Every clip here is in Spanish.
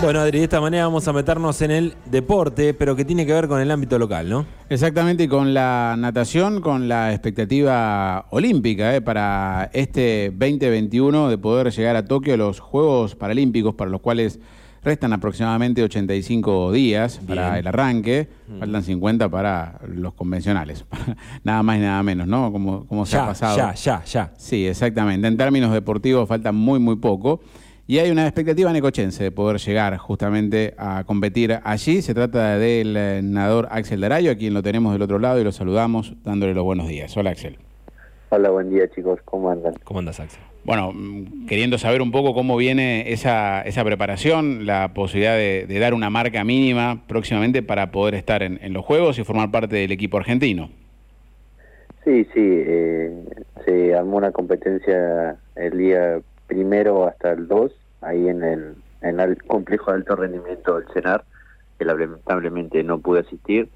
Bueno, Adri, de esta manera vamos a meternos en el deporte, pero que tiene que ver con el ámbito local, ¿no? Exactamente, y con la natación, con la expectativa olímpica eh, para este 2021 de poder llegar a Tokio, los Juegos Paralímpicos, para los cuales restan aproximadamente 85 días para el arranque, mm. faltan 50 para los convencionales, nada más y nada menos, ¿no? Como, como se ha pasado. Ya, ya, ya. Sí, exactamente. En términos deportivos falta muy, muy poco. Y hay una expectativa necochense de poder llegar justamente a competir allí. Se trata del eh, nadador Axel Darayo, a quien lo tenemos del otro lado y lo saludamos dándole los buenos días. Hola Axel. Hola, buen día chicos, ¿cómo andan? ¿Cómo andas Axel? Bueno, mm, queriendo saber un poco cómo viene esa, esa preparación, la posibilidad de, dar una marca mínima próximamente para poder estar en, los Juegos y formar parte del equipo argentino. Sí, sí, eh, se armó una competencia el día primero hasta el 2, ahí en el, en el complejo de alto rendimiento del CENAR, que lamentablemente no pude asistir,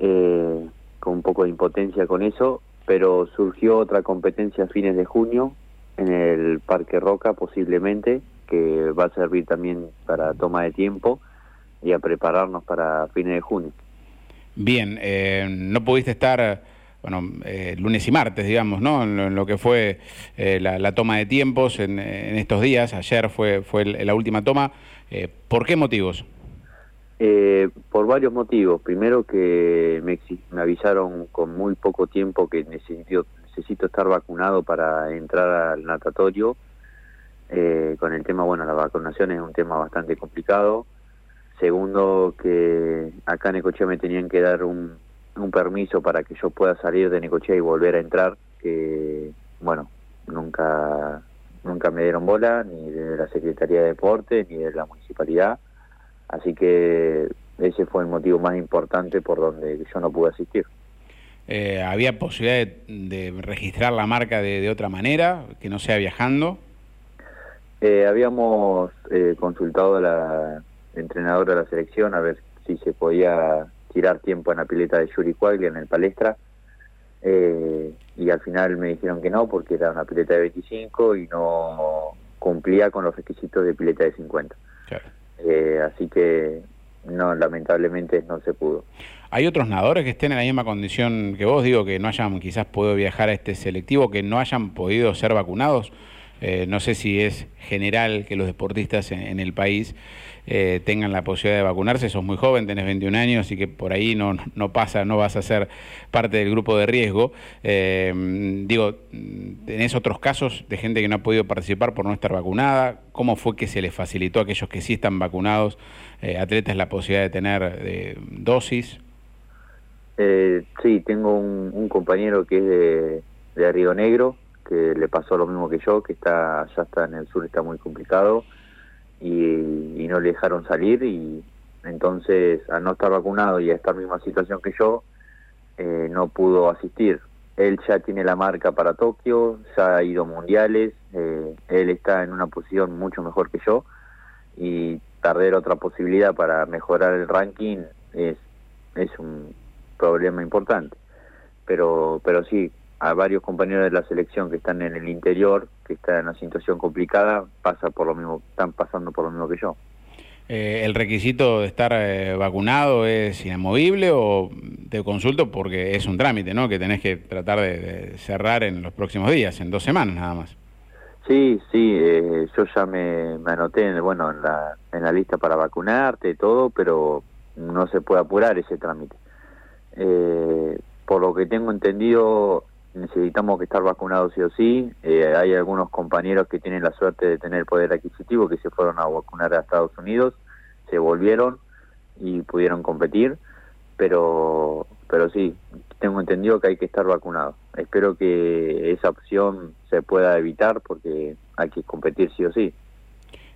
eh, con un poco de impotencia con eso, pero surgió otra competencia a fines de junio en el Parque Roca posiblemente, que va a servir también para toma de tiempo y a prepararnos para fines de junio. Bien, eh, no pudiste estar bueno, eh, lunes y martes, digamos, ¿no? En lo, que fue eh, la, toma de tiempos en, estos días. Ayer fue, fue la última toma. Eh, ¿Por qué motivos? por varios motivos. Primero que me, me, avisaron con muy poco tiempo que necesito, necesito estar vacunado para entrar al natatorio. con el tema, bueno, la vacunación es un tema bastante complicado. Segundo, que acá en Ecochea me tenían que dar un un permiso para que yo pueda salir de Necochea y volver a entrar, que bueno, nunca nunca me dieron bola, ni de la Secretaría de Deporte, ni de la Municipalidad, así que ese fue el motivo más importante por donde yo no pude asistir. Eh, ¿Había posibilidad de, registrar la marca de, otra manera, que no sea viajando? Eh, habíamos eh, consultado a la entrenadora de la selección a ver si se podía tirar tiempo en la pileta de Yuri Quaglia en el palestra. Eh, y al final me dijeron que no porque era una pileta de 25 y no cumplía con los requisitos de pileta de 50. Eh, así que no, lamentablemente no se pudo. ¿Hay otros nadadores que estén en la misma condición que vos? Digo, que no hayan quizás podido viajar a este selectivo, que no hayan podido ser vacunados. Eh, no sé si es general que los deportistas en, el país eh, tengan la posibilidad de vacunarse. Sos muy joven, tenés 21 años, así que por ahí no, no pasa, no vas a ser parte del grupo de riesgo. Eh, digo, ¿tenés otros casos de gente que no ha podido participar por no estar vacunada? ¿Cómo fue que se les facilitó a aquellos que sí están vacunados, atletas, la posibilidad de tener dosis? sí, tengo un, compañero que es de, de Río Negro, que le pasó lo mismo que yo, que está ya está en el sur, está muy complicado y, no le dejaron salir y entonces al no estar vacunado y a estar en la misma situación que yo, eh, no pudo asistir. Él ya tiene la marca para Tokio, ya ha ido mundiales, eh, él está en una posición mucho mejor que yo y perder otra posibilidad para mejorar el ranking es, es un problema importante. Pero, pero sí, a varios compañeros de la selección que están en el interior, que están en una situación complicada, pasa por lo mismo, están pasando por lo mismo que yo. Eh, ¿El requisito de estar eh, vacunado es inamovible o te consulto porque es un trámite, ¿no? Que tenés que tratar de, cerrar en los próximos días, en dos semanas nada más. Sí, sí, eh, yo ya me, anoté, bueno, en la, en la lista para vacunarte y todo, pero no se puede apurar ese trámite. por lo que tengo entendido, necesitamos que estar vacunados sí o sí. Eh, hay algunos compañeros que tienen la suerte de tener poder adquisitivo que se fueron a vacunar a Estados Unidos, se volvieron y pudieron competir, pero pero sí, tengo entendido que hay que estar vacunado. Espero que esa opción se pueda evitar porque hay que competir sí o sí.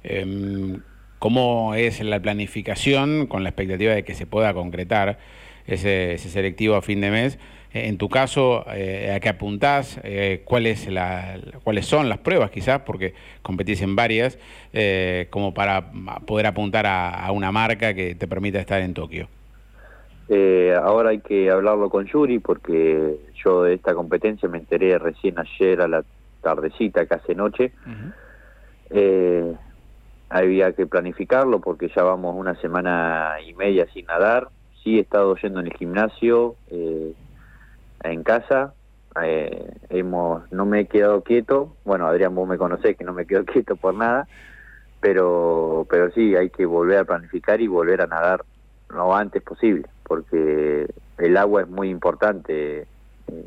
Em, ¿Cómo es la planificación con la expectativa de que se pueda concretar ese, ese selectivo a fin de mes? En tu caso, eh, ¿a qué apuntás? Eh, ¿cuáles, ¿Cuáles son las pruebas quizás? Porque competís en varias, eh, como para poder apuntar a, una marca que te permita estar en Tokio. ahora hay que hablarlo con Yuri porque yo de esta competencia me enteré recién ayer a la tardecita, casi noche. había que planificarlo porque ya vamos una semana y media sin nadar. Sí he estado yendo en el gimnasio, eh, casa. Eh, hemos, no me he quedado quieto. Bueno, Adrián, vos me conocés que no me quedo quieto por nada. Pero, pero sí, hay que volver a planificar y volver a nadar lo antes posible, porque el agua es muy importante eh,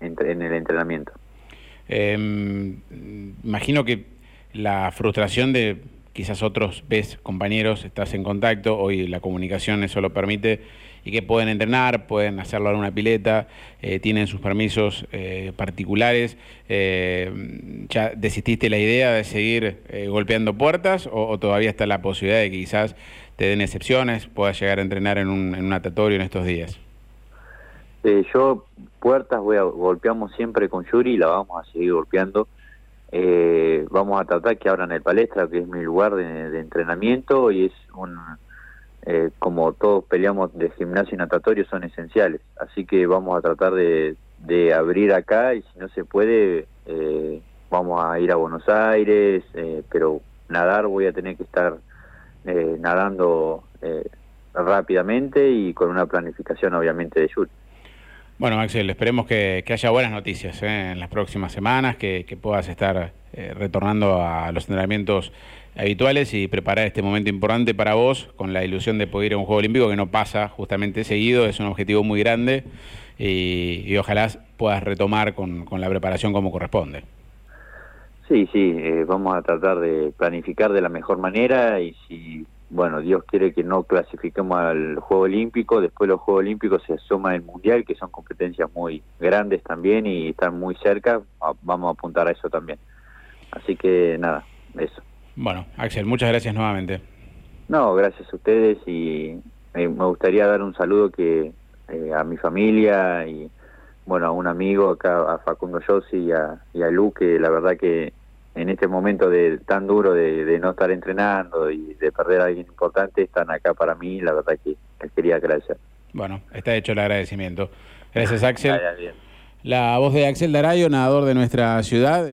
en, el entrenamiento. Em, imagino que la frustración de quizás otros ves compañeros, estás en contacto, hoy la comunicación eso lo permite, y que pueden entrenar, pueden hacerlo en una pileta, eh, tienen sus permisos eh, particulares. Eh, ¿Ya desististe la idea de seguir golpeando puertas o, todavía está la posibilidad de que quizás te den excepciones, puedas llegar a entrenar en un, en un natatorio en estos días? yo puertas voy a, golpeamos siempre con Yuri y la vamos a seguir golpeando eh, vamos a tratar que abran el palestra, que es mi lugar de, entrenamiento y es un, eh, como todos peleamos de gimnasio y natatorio, son esenciales. Así que vamos a tratar de, abrir acá y si no se puede, eh, vamos a ir a Buenos Aires, eh, pero nadar voy a tener que estar nadando rápidamente y con una planificación obviamente de Yuri. Bueno, Axel, esperemos que, haya buenas noticias ¿eh? en las próximas semanas, que, puedas estar eh, retornando a los entrenamientos habituales y preparar este momento importante para vos con la ilusión de poder ir a un Juego Olímpico que no pasa justamente seguido, es un objetivo muy grande y, ojalá puedas retomar con, la preparación como corresponde. Sí, sí, eh, vamos a tratar de planificar de la mejor manera y si bueno, Dios quiere que no clasifiquemos al Juego Olímpico, después los Juegos Olímpicos se asoma el Mundial, que son competencias muy grandes también y están muy cerca, vamos a apuntar a eso también. Así que nada, eso. Bueno, Axel, muchas gracias nuevamente. No, gracias a ustedes y me gustaría dar un saludo que eh, a mi familia y bueno, a un amigo acá, a Facundo Yossi y a, y a Lu, que la verdad que en este momento de tan duro de, no estar entrenando y de perder a alguien importante, están acá para mí, la verdad que les quería agradecer. Bueno, está hecho el agradecimiento. Gracias, Axel. La voz de Axel Darayo, nadador de nuestra ciudad.